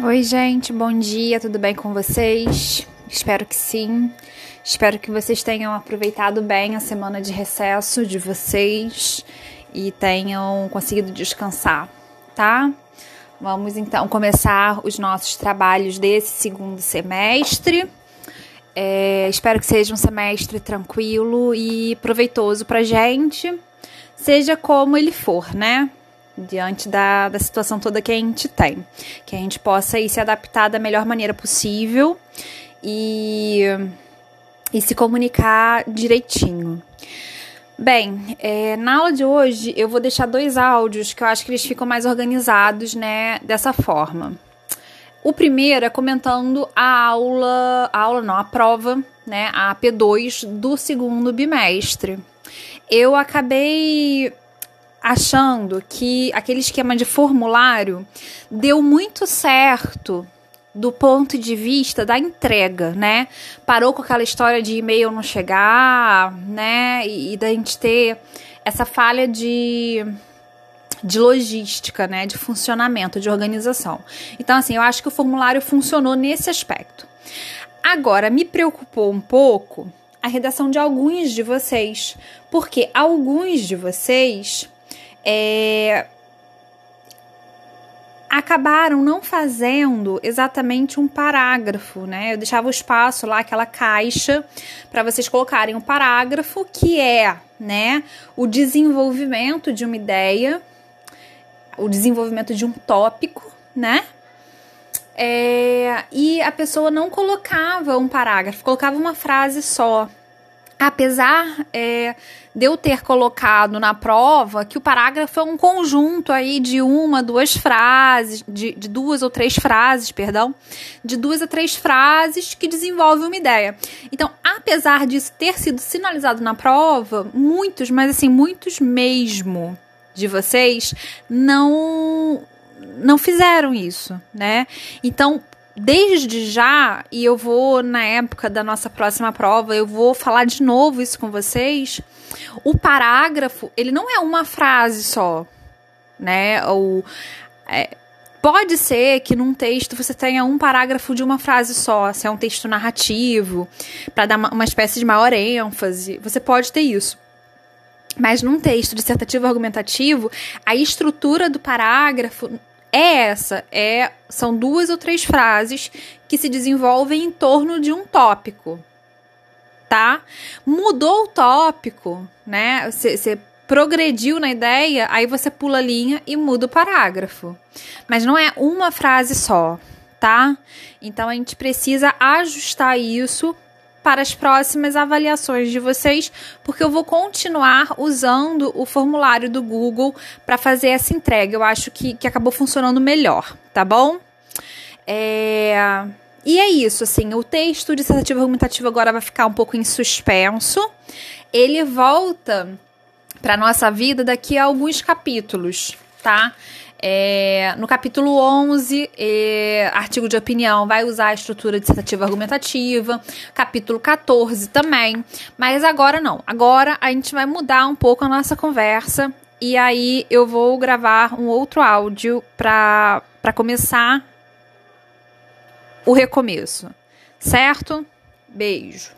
Oi, gente, bom dia, tudo bem com vocês? Espero que sim. Espero que vocês tenham aproveitado bem a semana de recesso de vocês e tenham conseguido descansar, tá? Vamos então começar os nossos trabalhos desse segundo semestre. É, espero que seja um semestre tranquilo e proveitoso pra gente, seja como ele for, né? Diante da, da situação toda que a gente tem. Que a gente possa ir se adaptar da melhor maneira possível e, e se comunicar direitinho. Bem, é, na aula de hoje eu vou deixar dois áudios que eu acho que eles ficam mais organizados, né, dessa forma. O primeiro é comentando a aula, a aula não, a prova, né, a P2 do segundo bimestre. Eu acabei achando que aquele esquema de formulário deu muito certo do ponto de vista da entrega, né? Parou com aquela história de e-mail não chegar, né? E, e da gente ter essa falha de de logística, né, de funcionamento, de organização. Então, assim, eu acho que o formulário funcionou nesse aspecto. Agora, me preocupou um pouco a redação de alguns de vocês, porque alguns de vocês é, acabaram não fazendo exatamente um parágrafo, né? Eu deixava o espaço lá, aquela caixa, para vocês colocarem um parágrafo que é, né, o desenvolvimento de uma ideia, o desenvolvimento de um tópico, né? É, e a pessoa não colocava um parágrafo, colocava uma frase só. Apesar é, de eu ter colocado na prova que o parágrafo é um conjunto aí de uma, duas frases, de, de duas ou três frases, perdão, de duas a três frases que desenvolve uma ideia. Então, apesar disso ter sido sinalizado na prova, muitos, mas assim, muitos mesmo de vocês não não fizeram isso, né? Então, desde já, e eu vou na época da nossa próxima prova, eu vou falar de novo isso com vocês. O parágrafo, ele não é uma frase só, né? Ou é, pode ser que num texto você tenha um parágrafo de uma frase só, se é um texto narrativo, para dar uma, uma espécie de maior ênfase, você pode ter isso. Mas num texto dissertativo argumentativo, a estrutura do parágrafo é essa, é são duas ou três frases que se desenvolvem em torno de um tópico, tá? Mudou o tópico, né? Você progrediu na ideia, aí você pula a linha e muda o parágrafo. Mas não é uma frase só, tá? Então a gente precisa ajustar isso para as próximas avaliações de vocês, porque eu vou continuar usando o formulário do Google para fazer essa entrega. Eu acho que, que acabou funcionando melhor, tá bom? É... E é isso, assim, o texto dissertativo argumentativo agora vai ficar um pouco em suspenso. Ele volta para nossa vida daqui a alguns capítulos, tá? É, no capítulo 11, é, artigo de opinião, vai usar a estrutura dissertativa argumentativa. Capítulo 14 também. Mas agora não. Agora a gente vai mudar um pouco a nossa conversa. E aí eu vou gravar um outro áudio para começar o recomeço. Certo? Beijo.